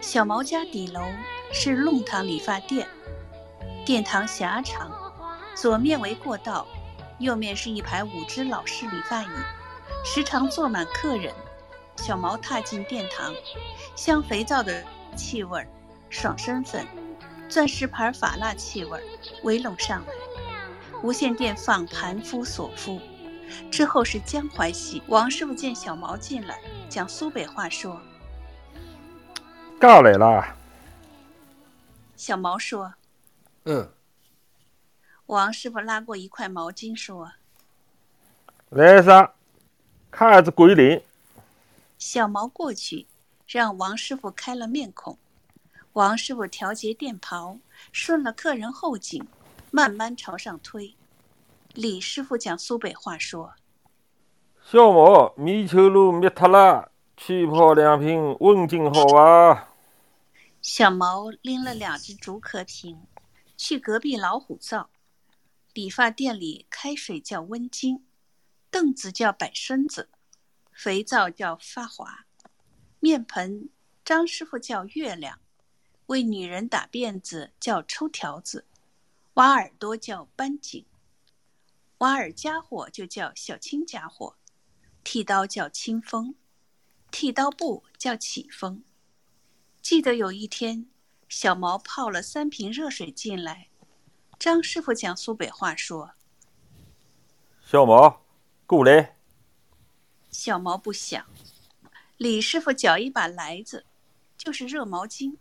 小毛家底楼是弄堂理发店，殿堂狭长，左面为过道，右面是一排五只老式理发椅，时常坐满客人。小毛踏进殿堂，香肥皂的气味儿、爽身粉、钻石牌发蜡气味儿围拢上来。无线电放盘夫索夫，之后是江淮戏。王师傅见小毛进来，讲苏北话说：“刚来啦。”小毛说：“嗯。”王师傅拉过一块毛巾说：“来上，卡子鬼脸。”小毛过去，让王师傅开了面孔。王师傅调节电袍，顺了客人后颈。慢慢朝上推，李师傅讲苏北话说：“小毛，米球路灭脱了，去泡两瓶温金好啊。”小毛拎了两只竹壳瓶，去隔壁老虎灶。理发店里开水叫温金，凳子叫摆身子，肥皂叫发滑，面盆张师傅叫月亮，为女人打辫子叫抽条子。挖耳朵叫扳颈，挖耳家伙就叫小青家伙，剃刀叫清风，剃刀布叫起风。记得有一天，小毛泡了三瓶热水进来，张师傅讲苏北话说：“小毛，过来。”小毛不想。李师傅搅一把来子，就是热毛巾。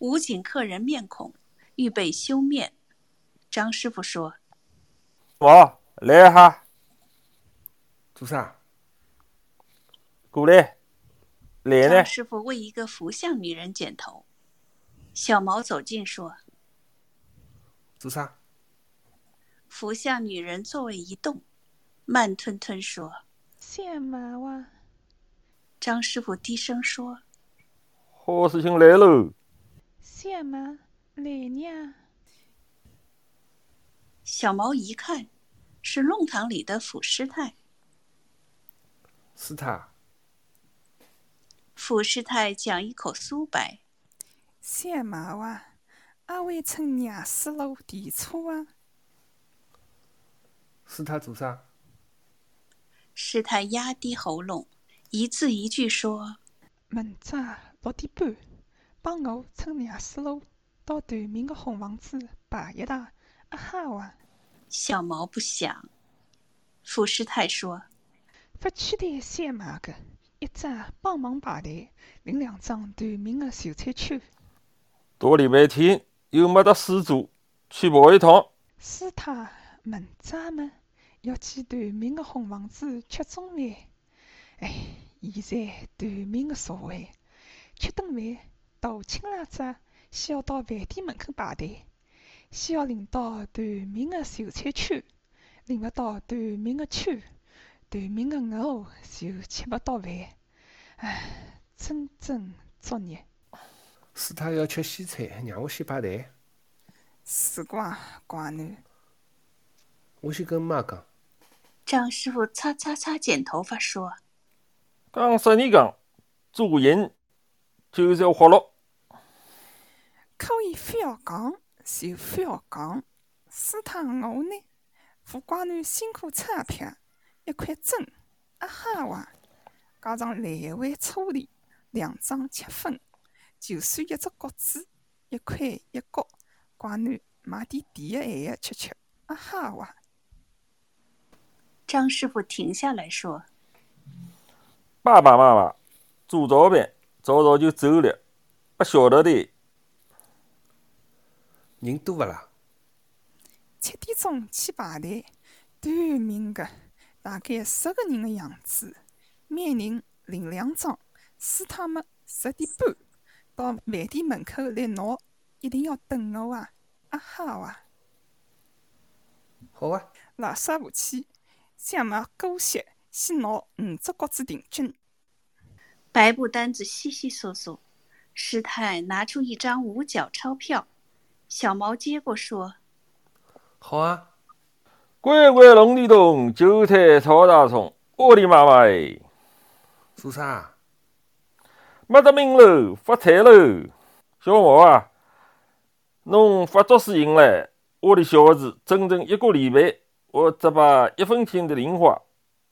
捂紧客人面孔，预备修面。张师傅说：“毛来哈，做啥？过来，来呢。”张师傅为一个福相女人剪头。小毛走近说：“做啥？”福相女人座位一动，慢吞吞说：“线毛啊。”张师傅低声说：“好事情来喽。”线毛来呢。小毛一看，是弄堂里的傅师太。是他。傅师太讲一口苏白：“小毛啊，阿会乘廿四路提车啊。”是他做啥？师太压低喉咙，一字一句说：“明朝六点半，帮我乘廿四路到对面的红房子摆一趟。”啊哈哇！小毛不想。傅师太说：“不去的小毛个，一只帮忙排队，领两张短命的秀才区。大礼拜天又没得事做，去跑一趟。师太明早么要去短命的红房子吃中饭。哎，现在短命的社会吃顿饭，大清拉子需要到饭店门口排队。需要领到短命的秀才区，领不到短命的区，对面的我就吃不到饭。唉，真真作孽！是他要吃西餐，让我先排队。是怪怪男。我先跟妈讲。张师傅擦擦擦剪头发说：“刚说你讲，做人就是要活络。可以非要讲。”就不要讲，师太我呢？副官男辛苦钞票，一块针，啊哈哇！加上来回车钿，两张七分，就算一只角子，一块一角，寡女买点甜的咸的吃吃，啊哈哇！张师傅停下来说：“爸爸妈妈做早饭，早早就走了，不晓得的。”人多勿啦？七点钟去排队，短命个大概十个人的样子，每人领两张。师太们十点半到饭店门口来拿，一定要等我啊！啊哈哇！好啊。垃圾武器，想买狗血，先拿五只角子定金。白布单子稀稀索索，师太拿出一张五角钞票。小毛接过说：“好啊，乖乖龙里洞，韭菜炒大葱，我的妈妈哎！做啥？没得命喽，发财喽！小毛啊，侬发作死赢了，我的小子整整一个礼拜，我只把一分钱的零花。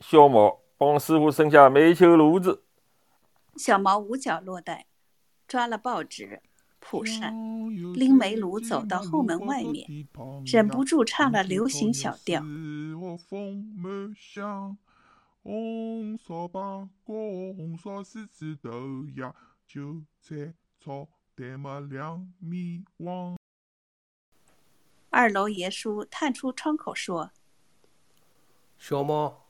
小毛帮师傅生下煤球炉子。小毛五脚落袋，抓了报纸、蒲扇，拎煤炉走到后门外面，忍不住唱了流行小调。红烧八锅，红烧狮子头呀，韭菜炒蛋么两米黄。二楼爷叔探出窗口说：“小猫，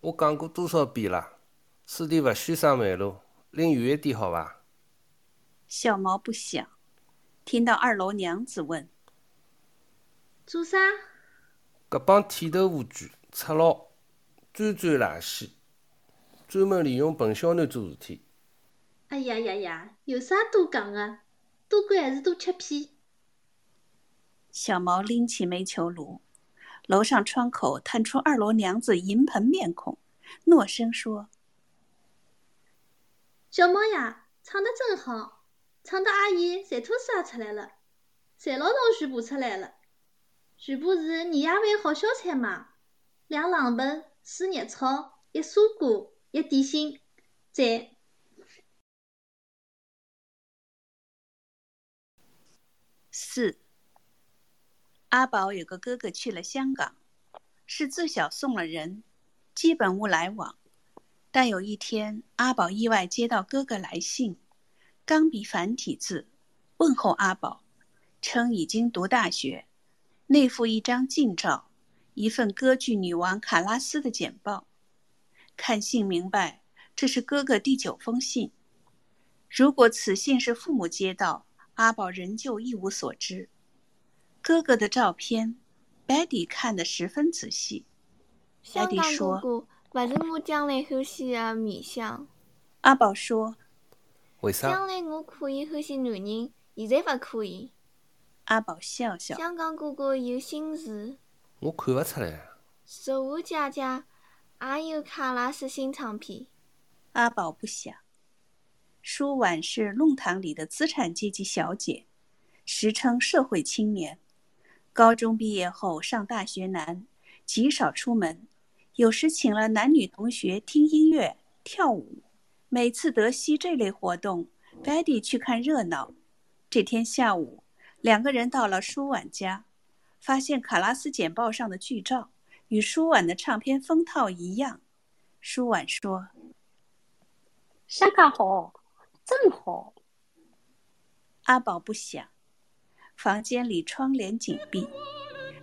我讲过多少遍了，此地不许上煤炉，拎远一点好吧？”小毛不响，听到二楼娘子问：“做啥？”搿帮剃头污鬼，赤佬。专钻垃圾，专门利用笨小囡做事体。哎呀呀呀，有啥多讲的？多管还是多吃屁？小毛拎起煤球炉，楼上窗口探出二楼娘子银盆面孔，诺声说：“小毛呀，唱得真好，唱得阿姨馋吐水也出来了，馋牢从全部出来了。全部是年夜饭好小菜嘛，两冷盆。”四热炒，一蔬果，一点心，赞。四，阿宝有个哥哥去了香港，是自小送了人，基本无来往。但有一天，阿宝意外接到哥哥来信，钢笔繁体字，问候阿宝，称已经读大学，内附一张近照。一份歌剧女王卡拉斯的简报，看信明白这是哥哥第九封信。如果此信是父母接到，阿宝仍旧一无所知。哥哥的照片，Betty 看得十分仔细。Betty 说：“不是我将来欢喜的面相。”阿宝说：“为啥？将来我可以欢喜男人，现在不可以。”阿宝笑笑。香港哥哥有心事。我看不出来。十华姐姐也有卡拉斯新唱片。阿宝不想。舒婉是弄堂里的资产阶级小姐，时称社会青年。高中毕业后上大学难，极少出门，有时请了男女同学听音乐、跳舞。每次德西这类活动，Betty 去看热闹。这天下午，两个人到了舒婉家。发现卡拉斯简报上的剧照与舒婉的唱片封套一样。舒婉说：“香港好，真好。”阿宝不想。房间里窗帘紧闭，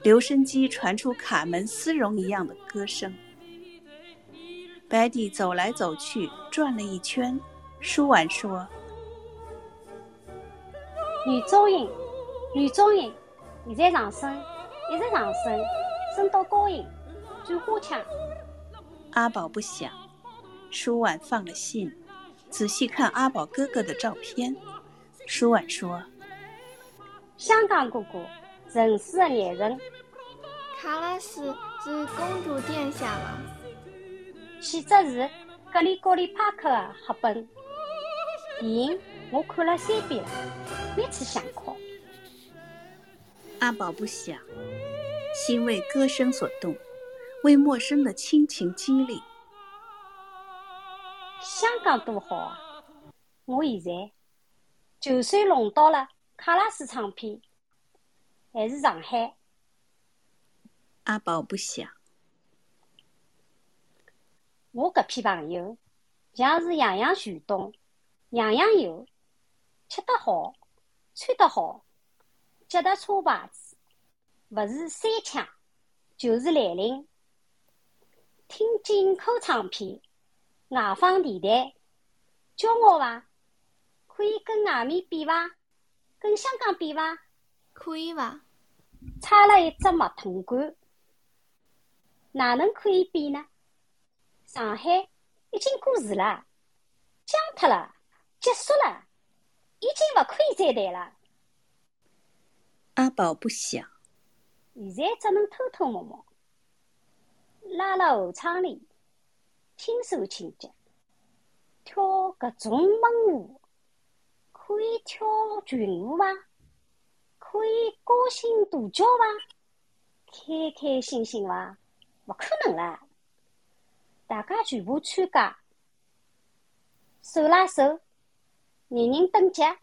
留声机传出卡门丝绒一样的歌声。白蒂走来走去，转了一圈。舒婉说：“女中音，女中音。”现在上升，一直上升，升到高音，转花腔。阿宝不想，舒婉放了信，仔细看阿宝哥哥的照片。舒婉说：“香港哥哥，仁慈的男人。卡拉是是公主殿下吗？写着是格里高利帕克的黑本。电影我看了三遍了，每次想哭。”阿宝不想，心为歌声所动，为陌生的亲情激励。香港多好啊！我现在就算弄到了卡拉斯唱片，还是上海。阿宝不想，我搿批朋友像是样样全懂，样样有，吃得好，穿得好。脚踏车牌子，勿是三枪，就是兰陵。听进口唱片，外放电台，骄傲伐？可以跟外面比伐？跟香港比伐？可以伐？差了一只马桶管，哪能可以比呢？上海已经过时了，僵脱了，结束了，已经勿可以再谈了。阿宝不想，现在只能偷偷摸摸，拉了后窗里，轻手轻脚，跳搿种猛舞。可以跳群舞伐？可以高兴大叫伐？开开心心伐？勿可能啦！大家全部参加，手拉手，人人登节，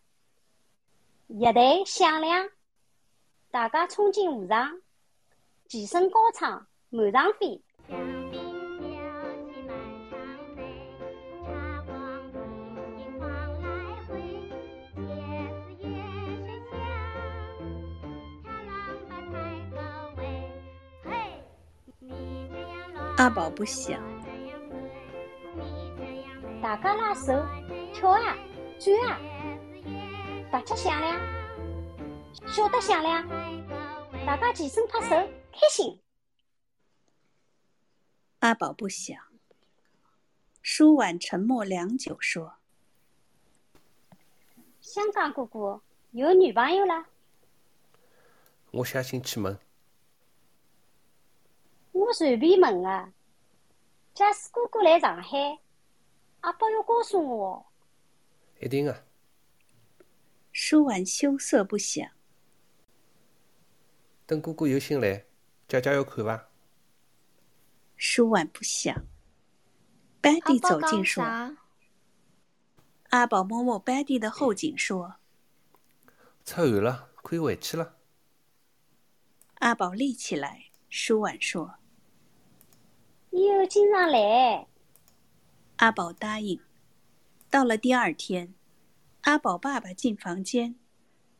乐队响亮，大家冲进舞场，齐声高唱，满场飞。阿宝不想，大家拉手跳啊，转啊，大家响亮，笑得响亮，大家齐声拍手，开心。阿宝不想。舒婉沉默良久，说：“香港哥哥有女朋友了？我写信去问。我随便问的。假使哥哥来上海，阿宝要告诉我哦。一定啊。舒婉羞涩不想。等哥哥有心来，姐姐要看伐？舒婉不想。班迪走近说：“阿宝摸摸班迪的后颈说：‘出汗了，可以回去了。’阿宝立起来。舒婉说。以后经常来。阿宝答应。到了第二天，阿宝爸爸进房间，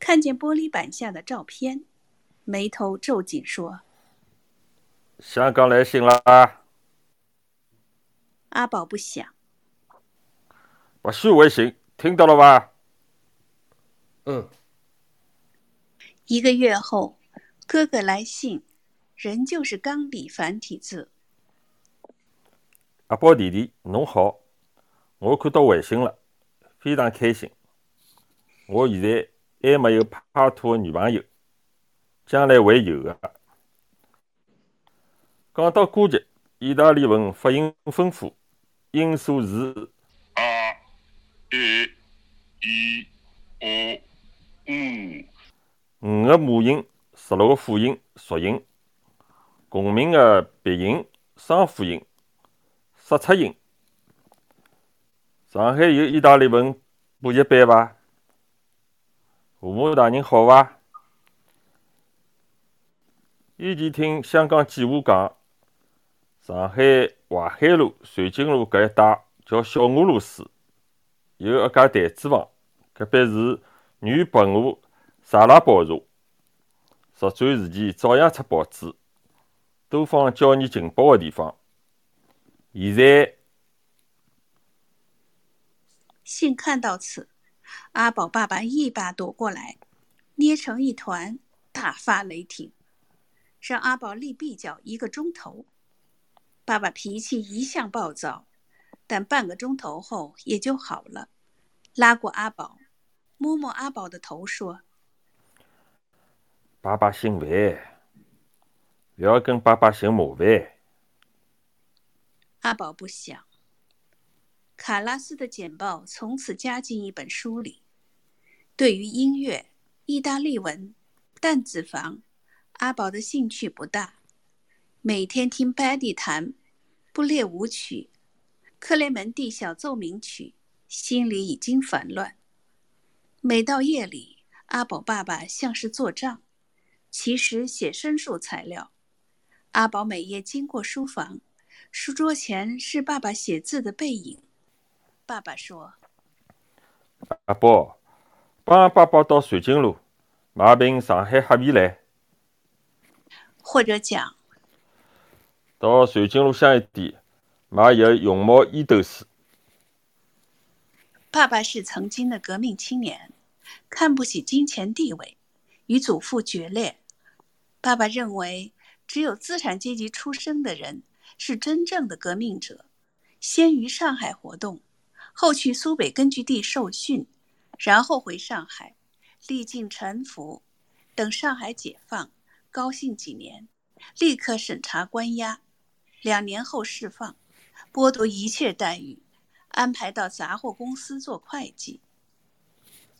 看见玻璃板下的照片，眉头皱紧，说：“香港来信了。”阿宝不想。不许微信，听到了吧？嗯。一个月后，哥哥来信，仍旧是钢笔繁体字。阿宝弟弟，侬好，我看到回信了，非常开心。我现在还没有拍拖的女朋友，将来会有的。讲到歌剧，意大利文发音丰富，音素是 a e i o u，五个母音，十六个辅音、浊音，共鸣的鼻音、双辅音。刹车音。上海有意大利文补习班伐？父母大人好伐？以前听香港记者讲，上海淮海路、瑞金路搿一带叫小俄罗斯，有一家弹珠房，隔壁是女白俄萨拉宝茶。十战时期照样出报纸，多方教你情报的地方。现在，信看到此，阿宝爸爸一把夺过来，捏成一团，大发雷霆，让阿宝立壁角一个钟头。爸爸脾气一向暴躁，但半个钟头后也就好了。拉过阿宝，摸摸阿宝的头，说：“爸爸姓范，不要跟爸爸寻麻烦。”阿宝不想。卡拉斯的简报从此加进一本书里。对于音乐、意大利文、弹子房，阿宝的兴趣不大。每天听巴蒂弹布列舞曲、克雷门蒂小奏鸣曲，心里已经烦乱。每到夜里，阿宝爸爸像是做账，其实写申诉材料。阿宝每夜经过书房。书桌前是爸爸写字的背影。爸爸说：“阿宝，帮爸爸到瑞金路买瓶上海黑啤来。”或者讲：“到瑞金路香一点买有熊猫烟斗丝。”爸爸是曾经的革命青年，看不起金钱地位，与祖父决裂。爸爸认为，只有资产阶级出身的人。是真正的革命者，先于上海活动，后去苏北根据地受训，然后回上海，历尽沉浮，等上海解放，高兴几年，立刻审查关押，两年后释放，剥夺一切待遇，安排到杂货公司做会计。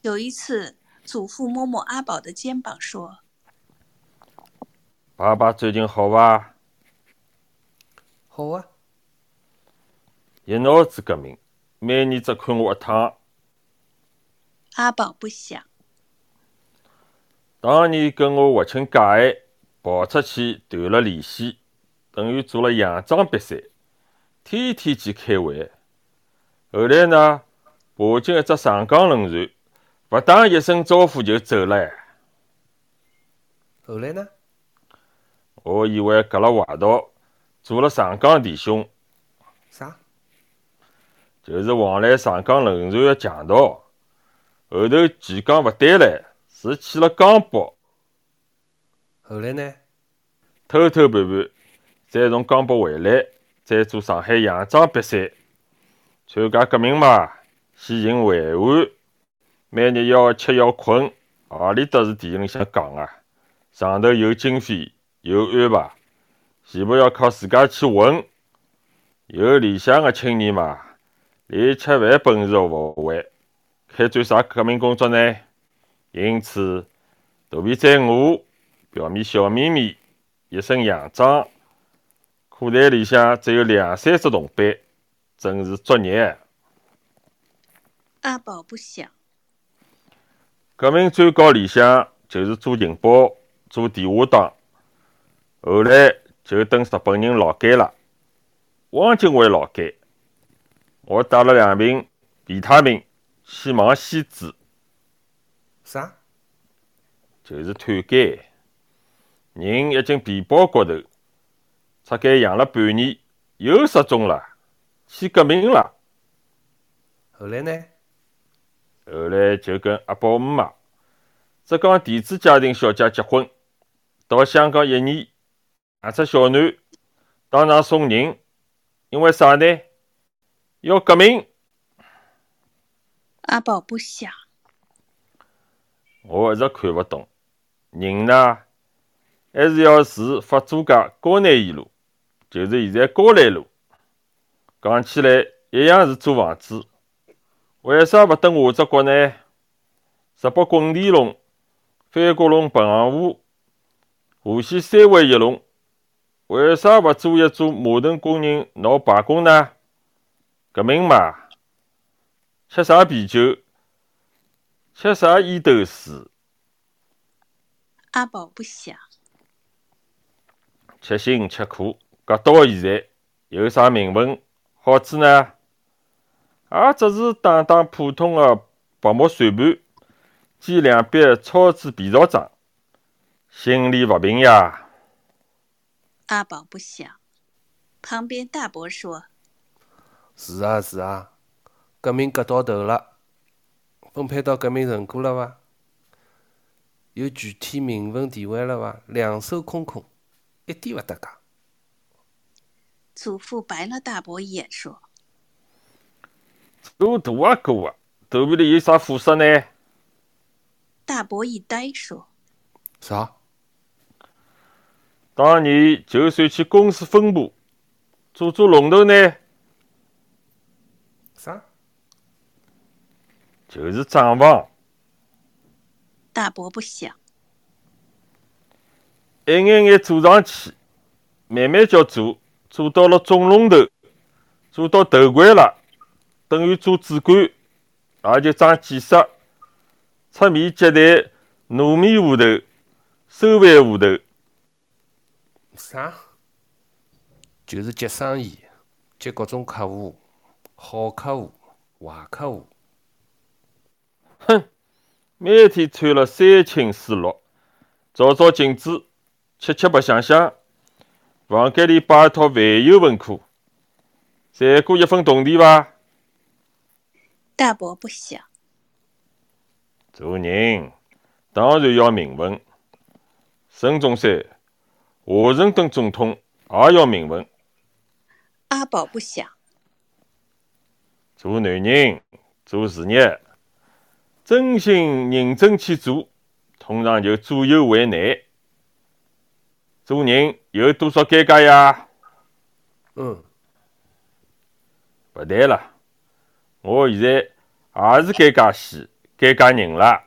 有一次，祖父摸摸阿宝的肩膀说爸爸最近好吧？好啊，一脑子革命，每年只看我一趟。：“阿宝不想。当年跟我划清界限，跑出去断了联系，等于做了佯装瘪三，天天去开会。后来呢，爬进一只上江轮船，勿打一声招呼就走了。后来呢？我以为隔了坏道，做了上港弟兄，啥？就是往来上港轮船的强盗。后头钱讲勿对了，是去了江北，后来呢？偷偷盘盘，再从江北回来，再做上海洋装比赛。参加革命嘛，先寻淮安，每日要吃要困，何里搭是电影里向讲啊？上头有经费，有安排，全部要靠自家去混。有理想的青年嘛，连吃饭本事都勿会，开展啥革命工作呢？因此，肚皮再饿，表面笑眯眯，一身洋装，裤袋里向只有两三只铜板，真是作孽。”阿宝不想。革命最高理想就是做情报、做地下党，后来就等日本人劳改了。汪精卫劳改，我带了两瓶维他命去望西子，啥？就是探监，人已经皮包骨头，出监养了半年，又失踪了，去革命了。后来呢？后来就跟阿宝姆妈，浙江地主家庭小姐结婚，到香港一年，养只小囡，当场送人，因为啥呢？要革命。阿宝不想。我一直看勿懂，人呢，还是要住法租界高南一路，就是现在高兰路。讲起来一样是租房子，为啥勿等下只国呢？石北滚地龙、翻国龙白杨湖、无锡三围一龙，为啥勿做一做码头工人闹罢工呢？革命嘛，吃啥啤酒？吃啥烟斗水？阿宝不想。吃辛吃苦，搿到现在有啥名分好处呢？也只是打打普通的白木算盘，煎两笔超支皮草账，心里勿平呀。阿宝不想。旁边大伯说是啊是啊，革命革到头了，分配到革命成果了伐？有具体名分地位了伐？两手空空，一点勿搭界。：“祖父白了大伯一眼，说做大阿哥啊，肚皮里有啥货色呢？大伯一呆，说啥？当年就算去公司分部做做龙头呢，啥？就是账房。大伯不想。一眼眼做上去，慢慢叫做，做到了总龙头，做到头冠了，等于做主管，也就长见识，出面接待糯米户头、收饭户头。啥？就是接生意，接各种客户，好客户、坏客户。哼，每天穿了三青四绿，照照镜子，吃吃白相相，房间里摆一套万有文库，赚过一分铜钿伐？大伯不想。做人当然要名分。孙中山、华盛顿总统也要明文。阿宝不想。做男人做事业，真心认真去做，通常就左右为难。做人有多少尴尬呀？嗯，勿谈了，我现在也是尴尬死，尴尬人了。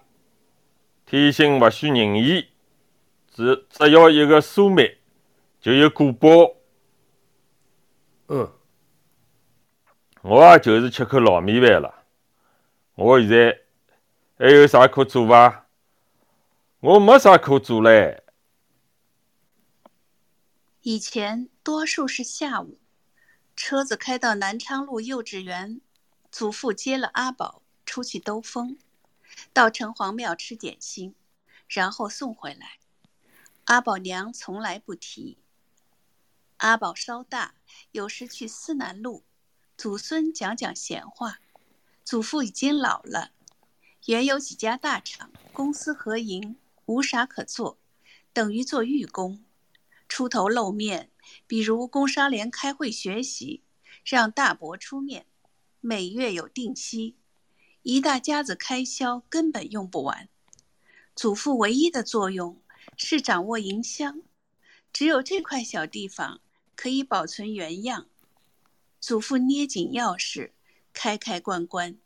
天性勿许人言，只只要一个苏梅，就有果报。嗯，我也就是吃口老米饭了。我现在还有啥可做伐？我没啥可做嘞。以前多数是下午，车子开到南昌路幼稚园，祖父接了阿宝出去兜风，到城隍庙吃点心，然后送回来。阿宝娘从来不提。阿宝稍大，有时去思南路，祖孙讲讲闲话。祖父已经老了，原有几家大厂，公私合营，无啥可做，等于做寓工。出头露面，比如工商联开会学习，让大伯出面，每月有定息，一大家子开销根本用不完。祖父唯一的作用是掌握银箱，只有这块小地方可以保存原样。祖父捏紧钥匙，开开关关。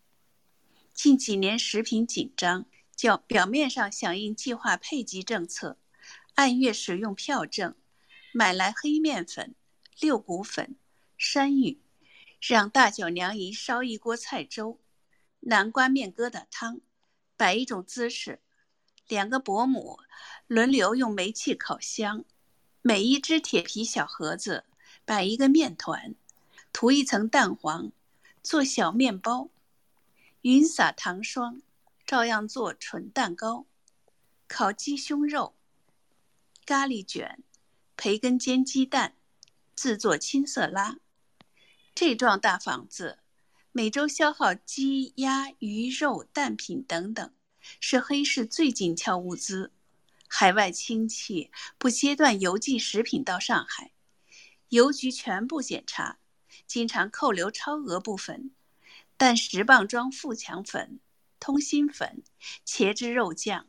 近几年食品紧张，叫表面上响应计划配给政策，按月使用票证。买来黑面粉、六谷粉、山芋，让大脚娘姨烧一锅菜粥，南瓜面疙瘩汤，摆一种姿势。两个伯母轮流用煤气烤箱，每一只铁皮小盒子摆一个面团，涂一层蛋黄，做小面包，匀撒糖霜，照样做纯蛋糕，烤鸡胸肉，咖喱卷。培根煎鸡蛋，自做青色拉。这幢大房子每周消耗鸡、鸭、鱼肉、蛋品等等，是黑市最紧俏物资。海外亲戚不间断邮寄食品到上海，邮局全部检查，经常扣留超额部分。但十磅装富强粉、通心粉、茄汁肉酱、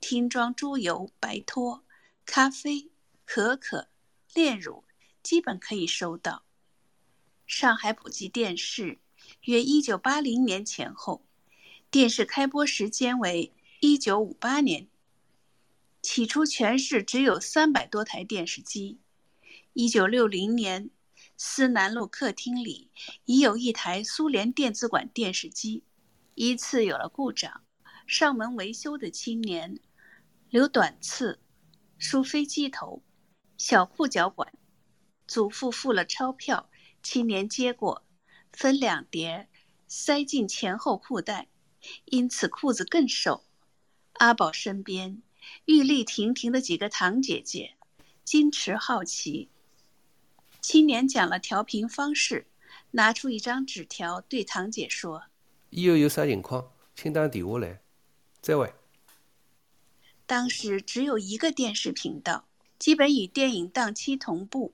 听装猪油、白托、咖啡。可可、炼乳基本可以收到。上海普及电视约一九八零年前后，电视开播时间为一九五八年。起初全市只有三百多台电视机。一九六零年，思南路客厅里已有一台苏联电子管电视机。一次有了故障，上门维修的青年留短刺，梳飞机头。小裤脚管，祖父付了钞票，青年接过，分两叠，塞进前后裤袋，因此裤子更瘦。阿宝身边玉立亭亭的几个堂姐姐，矜持好奇。青年讲了调频方式，拿出一张纸条对堂姐说：“以后有啥情况，请打电话来。”再会。当时只有一个电视频道。基本与电影档期同步。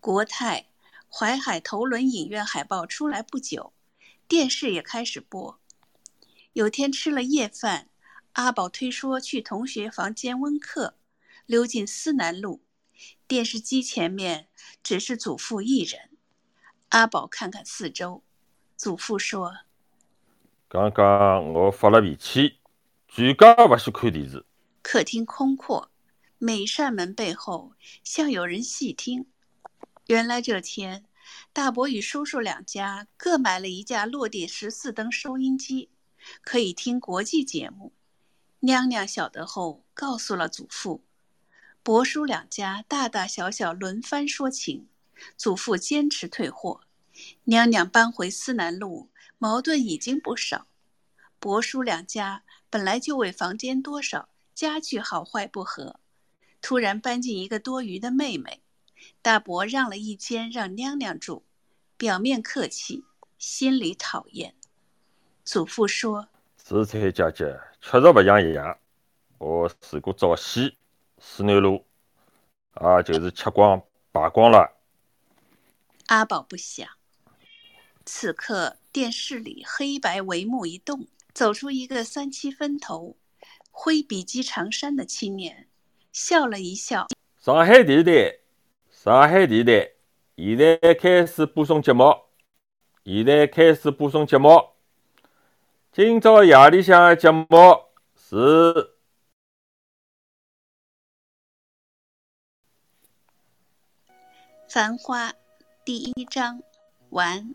国泰淮海头轮影院海报出来不久，电视也开始播。有天吃了夜饭，阿宝推说去同学房间温课，溜进思南路。电视机前面只是祖父一人。阿宝看看四周，祖父说：“刚刚我发了脾气，全家不许看电视。”客厅空阔。每扇门背后像有人细听。原来这天，大伯与叔叔两家各买了一架落地十四灯收音机，可以听国际节目。娘娘晓得后，告诉了祖父。伯叔两家大大小小轮番说情，祖父坚持退货。娘娘搬回思南路，矛盾已经不少。伯叔两家本来就为房间多少、家具好坏不和。突然搬进一个多余的妹妹，大伯让了一间让娘娘住，表面客气，心里讨厌。祖父说：“紫彩姐姐确实不像一样。我试过找戏，思南路，啊，就是吃光扒光了。”阿宝不想。此刻电视里黑白帷幕一动，走出一个三七分头、挥笔记长衫的青年。笑了一笑。上海电视台，上海电视台，现在开始播送节目。现在开始播送节目。今朝夜里向的节目是《繁花》第一章完。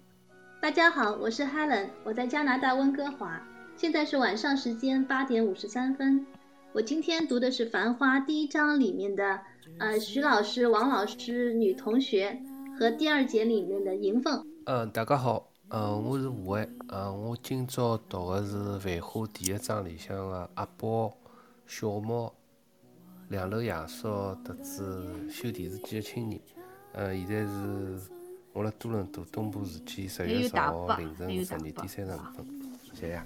大家好，我是 Helen，我在加拿大温哥华，现在是晚上时间八点五十三分。我今天读的是《繁花》第一章里面的呃徐老师、王老师女同学和第二节里面的银凤。嗯，大家好，嗯，我是吴伟，嗯，我今朝读的是《繁花》第一章里向的阿宝、小猫、两楼爷叔特子修电视机的青年。嗯，现在是我辣多伦多东部时间十月十号凌晨十二点三十五分，谢谢。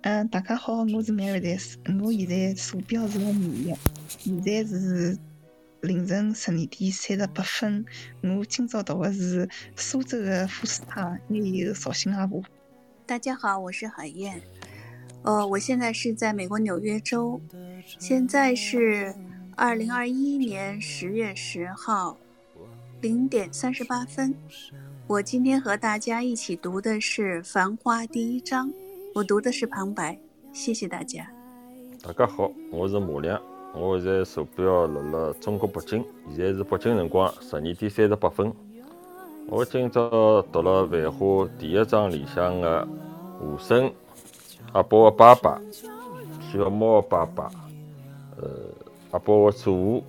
嗯，大家好，我是 Marydes，我现在坐标是辣纽约，现在是凌晨十二点三十八分。我今朝读的是苏州的富士康，还有绍兴阿婆。大家好，我是海燕。呃，我现在是在美国纽约州，现在是二零二一年十月十号零点三十八分。我今天和大家一起读的是《繁花》第一章。我读的是旁白，谢谢大家。大家好，我是马亮，我现在坐标辣辣中国北京，现在是北京辰光十二点三十八分。我今朝读了《繁花》第一章里向的和珅、阿宝的爸爸、小猫的爸爸、呃阿宝的祖父，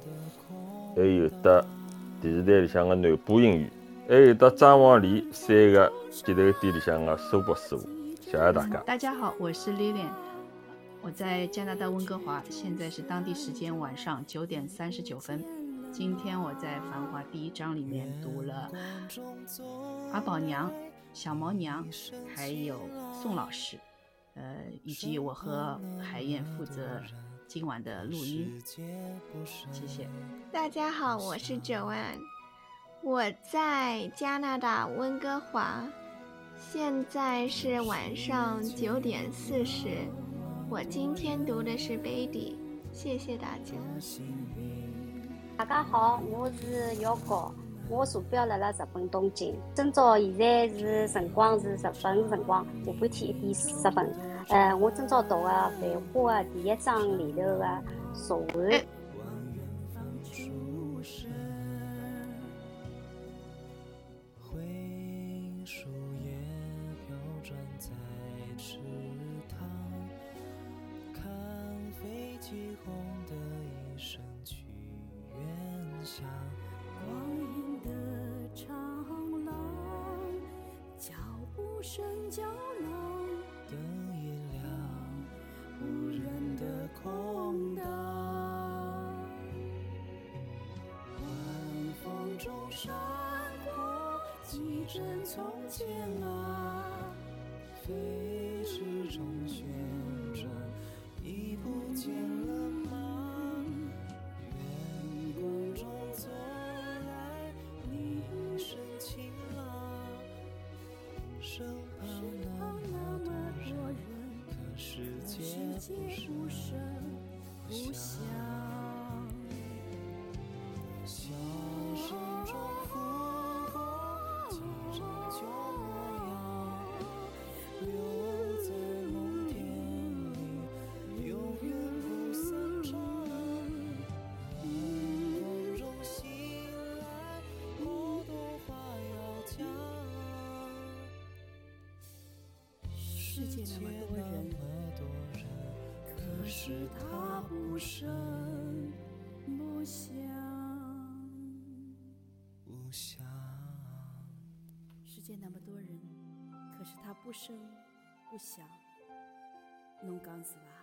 还有得电视台里向的男播音员，还有得张王丽三个接头店里向的苏博师傅。谢谢大家。大家好，我是 Lilian，我在加拿大温哥华，现在是当地时间晚上九点三十九分。今天我在《繁花》第一章里面读了阿宝娘、小毛娘，还有宋老师，呃，以及我和海燕负责今晚的录音。谢谢。大家好，我是九万，我在加拿大温哥华。现在是晚上九点四十，我今天读的是《Baby》，谢谢大家。大家好，我是姚果，我坐标辣辣日本东京。今朝现在是辰光是日本辰光下半天一点四十分。呃，我今朝读的《繁花》的第一章里头的茶碗。步声胶囊，灯一亮，无人的空荡，晚风中闪过几帧从前啊，飞驰中旋身旁那么多人，可世界不声不响。界那么多人，可是他不声不响。世界那么多人，可是他不声不响。侬讲是伐？